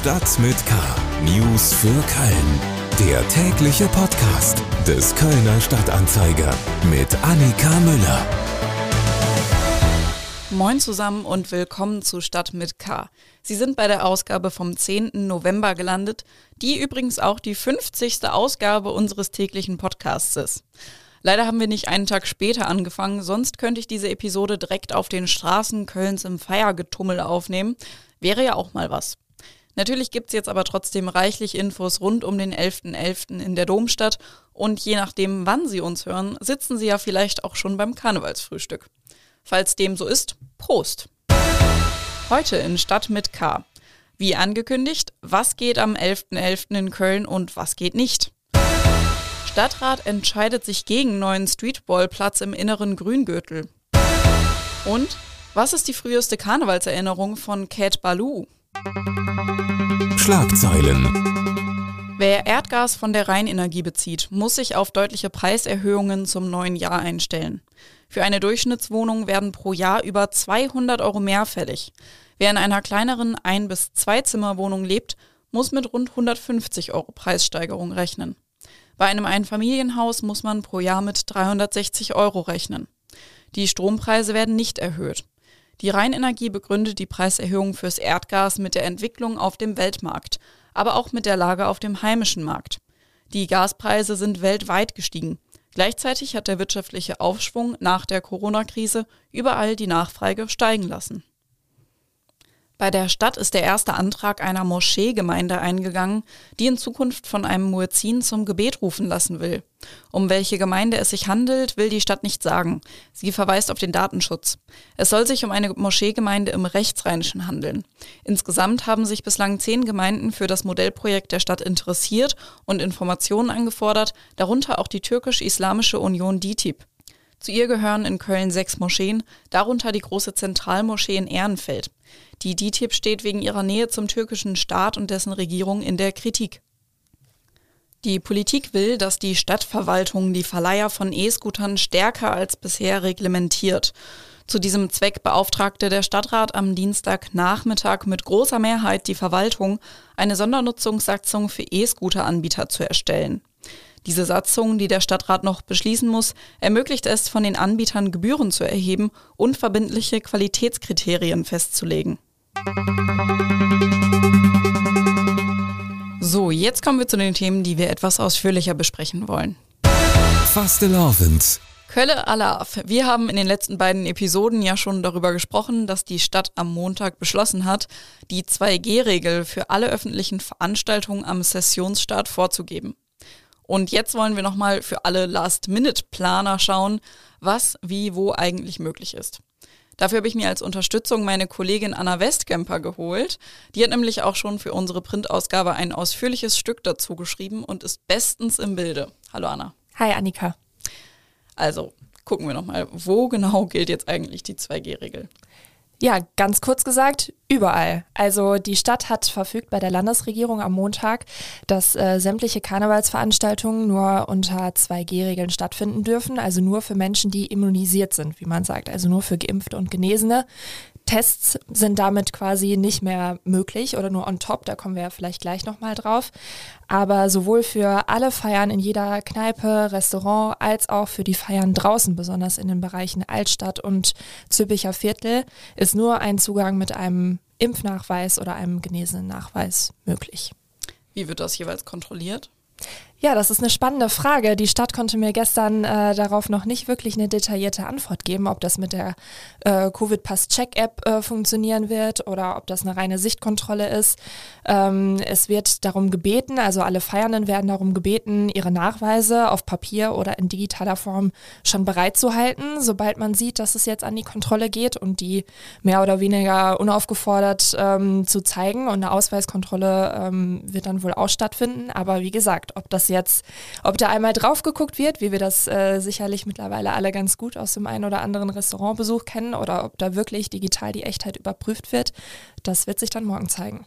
Stadt mit K. News für Köln. Der tägliche Podcast des Kölner Stadtanzeiger mit Annika Müller. Moin zusammen und willkommen zu Stadt mit K. Sie sind bei der Ausgabe vom 10. November gelandet, die übrigens auch die 50. Ausgabe unseres täglichen Podcasts ist. Leider haben wir nicht einen Tag später angefangen, sonst könnte ich diese Episode direkt auf den Straßen Kölns im Feiergetummel aufnehmen. Wäre ja auch mal was. Natürlich gibt's jetzt aber trotzdem reichlich Infos rund um den 11.11. .11. in der Domstadt und je nachdem, wann Sie uns hören, sitzen Sie ja vielleicht auch schon beim Karnevalsfrühstück. Falls dem so ist, Prost! Heute in Stadt mit K. Wie angekündigt, was geht am 11.11. .11. in Köln und was geht nicht? Stadtrat entscheidet sich gegen neuen Streetballplatz im inneren Grüngürtel. Und was ist die früheste Karnevalserinnerung von Cat Baloo? Schlagzeilen. Wer Erdgas von der Rheinenergie bezieht, muss sich auf deutliche Preiserhöhungen zum neuen Jahr einstellen. Für eine Durchschnittswohnung werden pro Jahr über 200 Euro mehr fällig. Wer in einer kleineren Ein- bis Zwei-Zimmer-Wohnung lebt, muss mit rund 150 Euro Preissteigerung rechnen. Bei einem Einfamilienhaus muss man pro Jahr mit 360 Euro rechnen. Die Strompreise werden nicht erhöht. Die Rheinenergie begründet die Preiserhöhung fürs Erdgas mit der Entwicklung auf dem Weltmarkt, aber auch mit der Lage auf dem heimischen Markt. Die Gaspreise sind weltweit gestiegen. Gleichzeitig hat der wirtschaftliche Aufschwung nach der Corona-Krise überall die Nachfrage steigen lassen. Bei der Stadt ist der erste Antrag einer Moscheegemeinde eingegangen, die in Zukunft von einem Muezzin zum Gebet rufen lassen will. Um welche Gemeinde es sich handelt, will die Stadt nicht sagen. Sie verweist auf den Datenschutz. Es soll sich um eine Moscheegemeinde im Rechtsrheinischen handeln. Insgesamt haben sich bislang zehn Gemeinden für das Modellprojekt der Stadt interessiert und Informationen angefordert, darunter auch die türkisch-islamische Union DITIB. Zu ihr gehören in Köln sechs Moscheen, darunter die große Zentralmoschee in Ehrenfeld. Die DITIB steht wegen ihrer Nähe zum türkischen Staat und dessen Regierung in der Kritik. Die Politik will, dass die Stadtverwaltung die Verleiher von E-Scootern stärker als bisher reglementiert. Zu diesem Zweck beauftragte der Stadtrat am Dienstagnachmittag mit großer Mehrheit die Verwaltung, eine Sondernutzungssatzung für E-Scooter-Anbieter zu erstellen. Diese Satzung, die der Stadtrat noch beschließen muss, ermöglicht es, von den Anbietern Gebühren zu erheben und verbindliche Qualitätskriterien festzulegen. So, jetzt kommen wir zu den Themen, die wir etwas ausführlicher besprechen wollen. Fastelavend. Kölle Alaf. Wir haben in den letzten beiden Episoden ja schon darüber gesprochen, dass die Stadt am Montag beschlossen hat, die 2G-Regel für alle öffentlichen Veranstaltungen am Sessionsstart vorzugeben. Und jetzt wollen wir nochmal für alle Last-Minute-Planer schauen, was, wie, wo eigentlich möglich ist. Dafür habe ich mir als Unterstützung meine Kollegin Anna Westgemper geholt. Die hat nämlich auch schon für unsere Printausgabe ein ausführliches Stück dazu geschrieben und ist bestens im Bilde. Hallo Anna. Hi Annika. Also gucken wir nochmal, wo genau gilt jetzt eigentlich die 2G-Regel? Ja, ganz kurz gesagt, überall. Also die Stadt hat verfügt bei der Landesregierung am Montag, dass äh, sämtliche Karnevalsveranstaltungen nur unter 2G-Regeln stattfinden dürfen, also nur für Menschen, die immunisiert sind, wie man sagt, also nur für Geimpfte und Genesene. Tests sind damit quasi nicht mehr möglich oder nur on top, da kommen wir ja vielleicht gleich nochmal drauf. Aber sowohl für alle Feiern in jeder Kneipe, Restaurant, als auch für die Feiern draußen, besonders in den Bereichen Altstadt und Züppicher Viertel, ist nur ein Zugang mit einem Impfnachweis oder einem genesenen Nachweis möglich. Wie wird das jeweils kontrolliert? Ja, das ist eine spannende Frage. Die Stadt konnte mir gestern äh, darauf noch nicht wirklich eine detaillierte Antwort geben, ob das mit der äh, Covid-Pass-Check-App äh, funktionieren wird oder ob das eine reine Sichtkontrolle ist. Ähm, es wird darum gebeten, also alle Feiernden werden darum gebeten, ihre Nachweise auf Papier oder in digitaler Form schon bereitzuhalten, sobald man sieht, dass es jetzt an die Kontrolle geht und die mehr oder weniger unaufgefordert ähm, zu zeigen. Und eine Ausweiskontrolle ähm, wird dann wohl auch stattfinden. Aber wie gesagt, ob das jetzt, ob da einmal drauf geguckt wird, wie wir das äh, sicherlich mittlerweile alle ganz gut aus dem einen oder anderen Restaurantbesuch kennen, oder ob da wirklich digital die Echtheit überprüft wird, das wird sich dann morgen zeigen.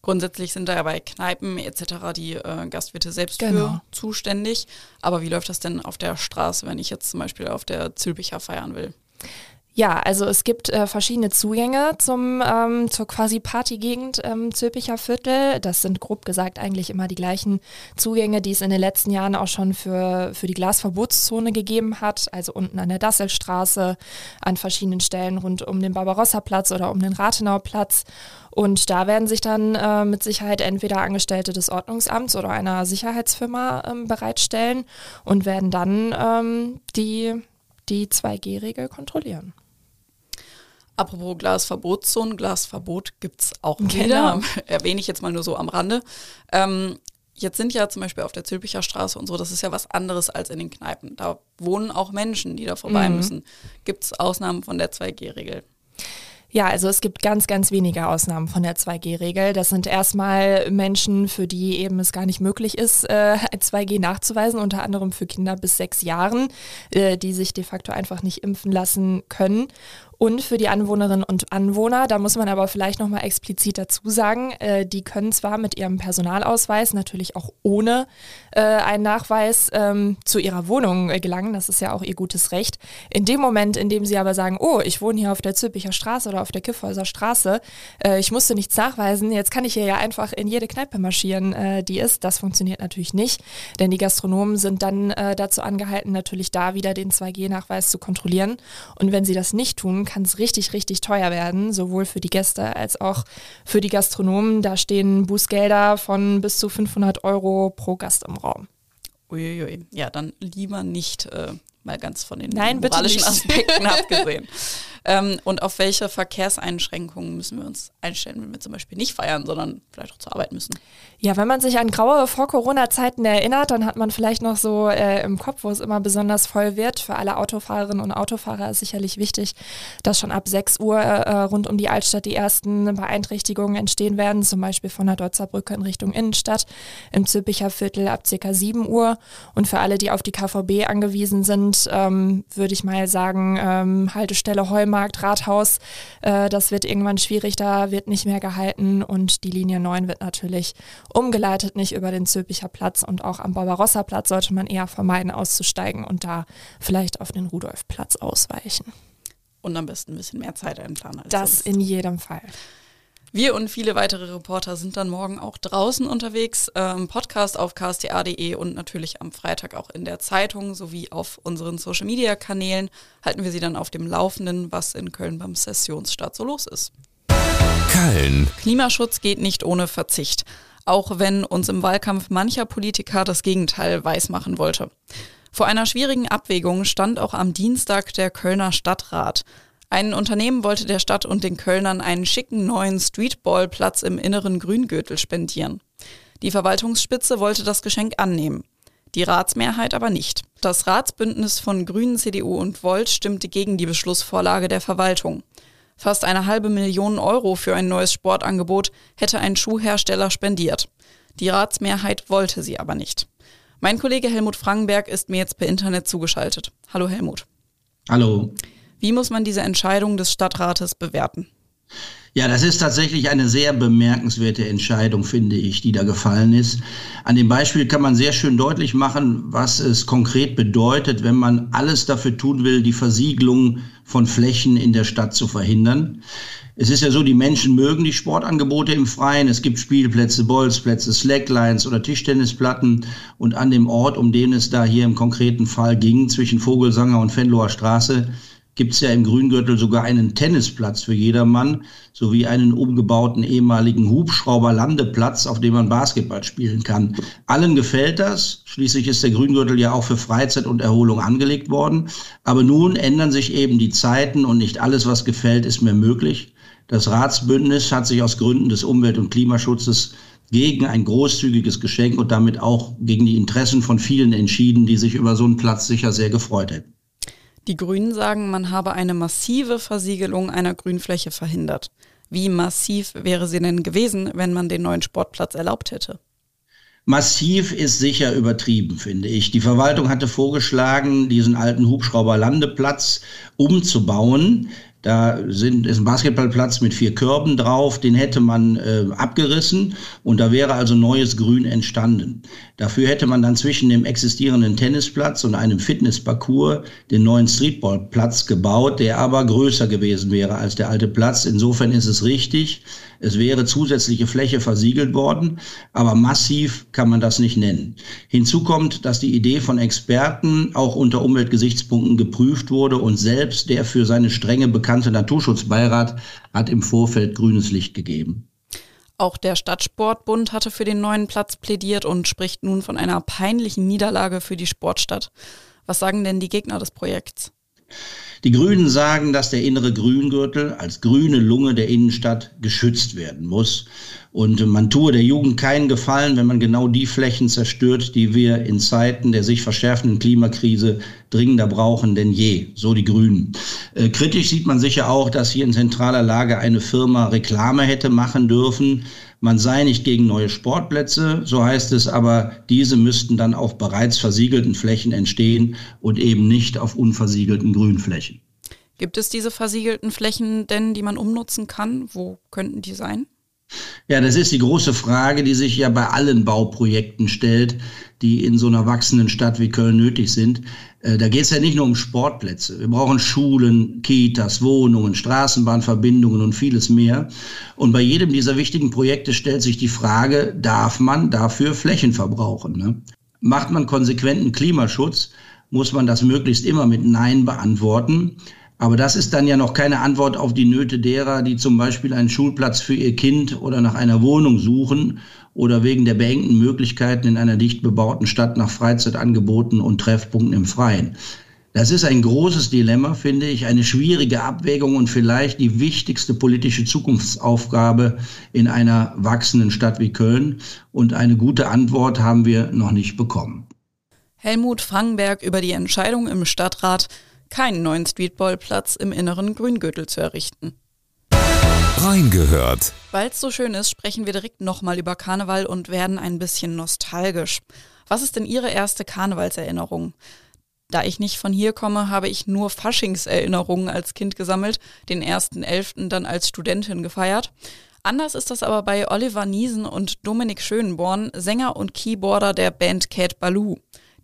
Grundsätzlich sind da ja bei Kneipen etc. die äh, Gastwirte selbst Genau. für zuständig. Aber wie läuft das denn auf der Straße, wenn ich jetzt zum Beispiel auf der Zülpicher feiern will? Ja, also es gibt äh, verschiedene Zugänge zum, ähm, zur quasi Partygegend ähm, Zülpicher Viertel. Das sind grob gesagt eigentlich immer die gleichen Zugänge, die es in den letzten Jahren auch schon für, für die Glasverbotszone gegeben hat. Also unten an der Dasselstraße, an verschiedenen Stellen rund um den Barbarossa-Platz oder um den Rathenauplatz. Und da werden sich dann äh, mit Sicherheit entweder Angestellte des Ordnungsamts oder einer Sicherheitsfirma ähm, bereitstellen und werden dann ähm, die, die 2G-Regel kontrollieren. Apropos Glasverbotszone, Glasverbot gibt es auch Genau. wieder. Erwähne ich jetzt mal nur so am Rande. Ähm, jetzt sind ja zum Beispiel auf der Zülpicher Straße und so, das ist ja was anderes als in den Kneipen. Da wohnen auch Menschen, die da vorbei Mhm. müssen. Gibt es Ausnahmen von der 2G-Regel? Ja, also es gibt ganz, ganz wenige Ausnahmen von der 2G-Regel. Das sind erstmal Menschen, für die eben es gar nicht möglich ist, äh, 2G nachzuweisen, unter anderem für Kinder bis sechs Jahren, äh, die sich de facto einfach nicht impfen lassen können. Und für die Anwohnerinnen und Anwohner, da muss man aber vielleicht nochmal explizit dazu sagen, äh, die können zwar mit ihrem Personalausweis, natürlich auch ohne äh, einen Nachweis, ähm, zu ihrer Wohnung äh, gelangen, das ist ja auch ihr gutes Recht. In dem Moment, in dem sie aber sagen, oh, ich wohne hier auf der Zülpicher Straße oder auf der Kiffhäuser Straße, äh, ich musste nichts nachweisen, jetzt kann ich hier ja einfach in jede Kneipe marschieren, äh, die ist. Das funktioniert natürlich nicht, denn die Gastronomen sind dann äh, dazu angehalten, natürlich da wieder den 2G-Nachweis zu kontrollieren. Und wenn sie das nicht tun, kann es richtig, richtig teuer werden, sowohl für die Gäste als auch für die Gastronomen. Da stehen Bußgelder von bis zu 500 Euro pro Gast im Raum. Uiuiui. Ja, dann lieber nicht, äh, mal ganz von den Nein, moralischen. Aspekten abgesehen. Ähm, und auf welche Verkehrseinschränkungen müssen wir uns einstellen, wenn wir zum Beispiel nicht feiern, sondern vielleicht auch zur Arbeit müssen? Ja, wenn man sich an graue Vor-Corona-Zeiten erinnert, dann hat man vielleicht noch so äh, im Kopf, wo es immer besonders voll wird. Für alle Autofahrerinnen und Autofahrer ist sicherlich wichtig, dass schon ab 6 Uhr äh, rund um die Altstadt die ersten Beeinträchtigungen entstehen werden, zum Beispiel von der Deutzer Brücke in Richtung Innenstadt, im Zülpicher Viertel ab circa 7 Uhr. Und für alle, die auf die KVB angewiesen sind, ähm, würde ich mal sagen, ähm, Haltestelle Heumarkt, Rathaus, äh, das wird irgendwann schwierig, da wird nicht mehr gehalten und die Linie 9 wird natürlich umgeleitet, nicht über den Zülpicher Platz und auch am Barbarossa-Platz sollte man eher vermeiden auszusteigen und da vielleicht auf den Rudolfplatz ausweichen. Und am besten ein bisschen mehr Zeit einplanen als Das sonst. in jedem Fall. Wir und viele weitere Reporter sind dann morgen auch draußen unterwegs, äh, im Podcast auf ksta.de und natürlich am Freitag auch in der Zeitung sowie auf unseren Social-Media-Kanälen halten wir Sie dann auf dem Laufenden, was in Köln beim Sessionsstart so los ist. Köln. Klimaschutz geht nicht ohne Verzicht, auch wenn uns im Wahlkampf mancher Politiker das Gegenteil weismachen wollte. Vor einer schwierigen Abwägung stand auch am Dienstag der Kölner Stadtrat. Ein Unternehmen wollte der Stadt und den Kölnern einen schicken neuen Streetballplatz im inneren Grüngürtel spendieren. Die Verwaltungsspitze wollte das Geschenk annehmen. Die Ratsmehrheit aber nicht. Das Ratsbündnis von Grünen, CDU und Volt stimmte gegen die Beschlussvorlage der Verwaltung. Fast eine halbe Million Euro für ein neues Sportangebot hätte ein Schuhhersteller spendiert. Die Ratsmehrheit wollte sie aber nicht. Mein Kollege Helmut Frankenberg ist mir jetzt per Internet zugeschaltet. Hallo Helmut. Hallo. Wie muss man diese Entscheidung des Stadtrates bewerten? Ja, das ist tatsächlich eine sehr bemerkenswerte Entscheidung, finde ich, die da gefallen ist. An dem Beispiel kann man sehr schön deutlich machen, was es konkret bedeutet, wenn man alles dafür tun will, die Versiegelung von Flächen in der Stadt zu verhindern. Es ist ja so, die Menschen mögen die Sportangebote im Freien. Es gibt Spielplätze, Bolzplätze, Slacklines oder Tischtennisplatten. Und an dem Ort, um den es da hier im konkreten Fall ging, zwischen Vogelsanger und Venloer Straße, gibt es ja im Grüngürtel sogar einen Tennisplatz für jedermann sowie einen umgebauten ehemaligen Hubschrauberlandeplatz, auf dem man Basketball spielen kann. Allen gefällt das. Schließlich ist der Grüngürtel ja auch für Freizeit und Erholung angelegt worden. Aber nun ändern sich eben die Zeiten und nicht alles, was gefällt, ist mehr möglich. Das Ratsbündnis hat sich aus Gründen des Umwelt- und Klimaschutzes gegen ein großzügiges Geschenk und damit auch gegen die Interessen von vielen entschieden, die sich über so einen Platz sicher sehr gefreut hätten. Die Grünen sagen, man habe eine massive Versiegelung einer Grünfläche verhindert. Wie massiv wäre sie denn gewesen, wenn man den neuen Sportplatz erlaubt hätte? Massiv ist sicher übertrieben, finde ich. Die Verwaltung hatte vorgeschlagen, diesen alten Hubschrauberlandeplatz umzubauen. Da sind, ist ein Basketballplatz mit vier Körben drauf, den hätte man äh, abgerissen und da wäre also neues Grün entstanden. Dafür hätte man dann zwischen dem existierenden Tennisplatz und einem Fitnessparcours den neuen Streetballplatz gebaut, der aber größer gewesen wäre als der alte Platz. Insofern ist es richtig, es wäre zusätzliche Fläche versiegelt worden, aber massiv kann man das nicht nennen. Hinzu kommt, dass die Idee von Experten auch unter Umweltgesichtspunkten geprüft wurde und selbst der für seine Strenge bekannte Naturschutzbeirat hat im Vorfeld grünes Licht gegeben. Auch der Stadtsportbund hatte für den neuen Platz plädiert und spricht nun von einer peinlichen Niederlage für die Sportstadt. Was sagen denn die Gegner des Projekts? Die Grünen sagen, dass der innere Grüngürtel als grüne Lunge der Innenstadt geschützt werden muss. Und man tue der Jugend keinen Gefallen, wenn man genau die Flächen zerstört, die wir in Zeiten der sich verschärfenden Klimakrise dringender brauchen denn je. So die Grünen. Äh, kritisch sieht man sicher auch, dass hier in zentraler Lage eine Firma Reklame hätte machen dürfen. Man sei nicht gegen neue Sportplätze, so heißt es, aber diese müssten dann auf bereits versiegelten Flächen entstehen und eben nicht auf unversiegelten Grünflächen. Gibt es diese versiegelten Flächen denn, die man umnutzen kann? Wo könnten die sein? Ja, das ist die große Frage, die sich ja bei allen Bauprojekten stellt, die in so einer wachsenden Stadt wie Köln nötig sind. Äh, da geht es ja nicht nur um Sportplätze. Wir brauchen Schulen, Kitas, Wohnungen, Straßenbahnverbindungen und vieles mehr. Und bei jedem dieser wichtigen Projekte stellt sich die Frage, darf man dafür Flächen verbrauchen? Ne? Macht man konsequenten Klimaschutz, muss man das möglichst immer mit Nein beantworten. Aber das ist dann ja noch keine Antwort auf die Nöte derer, die zum Beispiel einen Schulplatz für ihr Kind oder nach einer Wohnung suchen oder wegen der beengten Möglichkeiten in einer dicht bebauten Stadt nach Freizeitangeboten und Treffpunkten im Freien. Das ist ein großes Dilemma, finde ich, eine schwierige Abwägung und vielleicht die wichtigste politische Zukunftsaufgabe in einer wachsenden Stadt wie Köln. Und eine gute Antwort haben wir noch nicht bekommen. Helmut Frankenberg über die Entscheidung im Stadtrat, keinen neuen Streetballplatz im inneren Grüngürtel zu errichten. Reingehört. Weil es so schön ist, sprechen wir direkt nochmal über Karneval und werden ein bisschen nostalgisch. Was ist denn Ihre erste Karnevalserinnerung? Da ich nicht von hier komme, habe ich nur Faschingserinnerungen als Kind gesammelt, den ersten Elften dann als Studentin gefeiert. Anders ist das aber bei Oliver Niesen und Dominik Schönborn, Sänger und Keyboarder der Band Cat Baloo.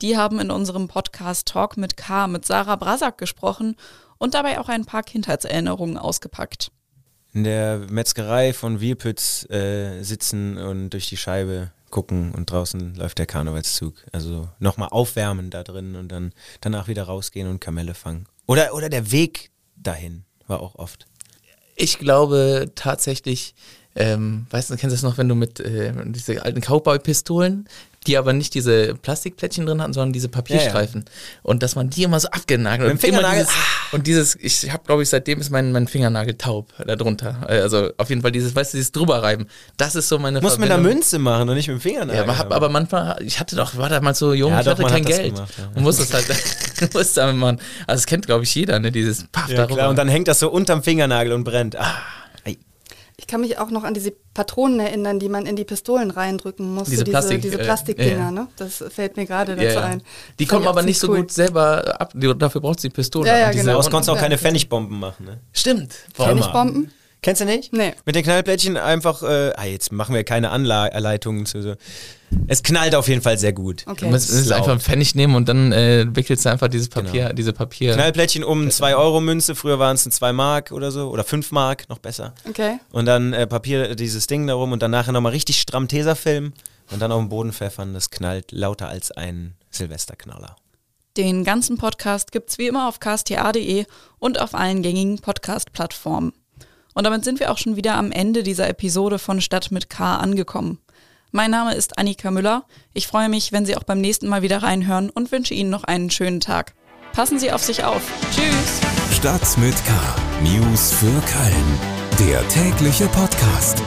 Die haben in unserem Podcast Talk mit K mit Sarah Brasak gesprochen und dabei auch ein paar Kindheitserinnerungen ausgepackt. In der Metzgerei von Wielpütz äh, sitzen und durch die Scheibe gucken und draußen läuft der Karnevalszug. Also nochmal aufwärmen da drin und dann danach wieder rausgehen und Kamelle fangen. Oder, oder der Weg dahin war auch oft. Ich glaube tatsächlich, ähm, weißt du, kennst du das noch, wenn du mit äh, diese alten Cowboy-Pistolen, die aber nicht diese Plastikplättchen drin hatten, sondern diese Papierstreifen. Ja, ja. Und dass man die immer so abgenagelt und immer dieses, ah. und dieses, ich habe glaube ich seitdem ist mein, mein Fingernagel taub darunter. Also auf jeden Fall dieses, weißt du, dieses drüberreiben. Das ist so meine Muss mit einer Münze machen und nicht mit dem Fingernagel. Ja, aber, hab, aber manchmal, ich hatte doch, war da mal so jung, ja, ich hatte kein Geld. Gemacht. Und musste es halt, musste damit machen. Also das kennt glaube ich jeder, ne, dieses Paff ja, darüber. Klar, und dann hängt das so unterm Fingernagel und brennt. Ah. Ich kann mich auch noch an diese Patronen erinnern, die man in die Pistolen reindrücken musste. Diese, Plastik, diese, diese Plastikdinger, äh, ja. ne? Das fällt mir gerade dazu ja, ein. Die kommen aber nicht so cool. gut selber ab. Dafür braucht sie Pistole. Ja, ja, genau. Daraus konntest du auch keine Pfennigbomben machen, ne? Stimmt. Pfennigbomben? Kennst du nicht? Nee. Mit den Knallplättchen einfach, äh, ah, jetzt machen wir keine Anleitungen zu so. Es knallt auf jeden Fall sehr gut. Okay. Du musst einfach einen Pfennig nehmen und dann äh, wickelst du einfach dieses Papier, genau. diese Papier. Knallplättchen um 2 Euro Münze, früher waren es 2 Mark oder so, oder 5 Mark, noch besser. Okay. Und dann äh, Papier, dieses Ding darum und dann nachher nochmal richtig stramm Tesafilm und dann auf den Boden pfeffern, das knallt lauter als ein Silvesterknaller. Den ganzen Podcast gibt's wie immer auf ksta.de und auf allen gängigen Podcast-Plattformen. Und damit sind wir auch schon wieder am Ende dieser Episode von Stadt mit K angekommen. Mein Name ist Annika Müller. Ich freue mich, wenn Sie auch beim nächsten Mal wieder reinhören und wünsche Ihnen noch einen schönen Tag. Passen Sie auf sich auf. Tschüss. Stadt mit K. News für Köln. Der tägliche Podcast.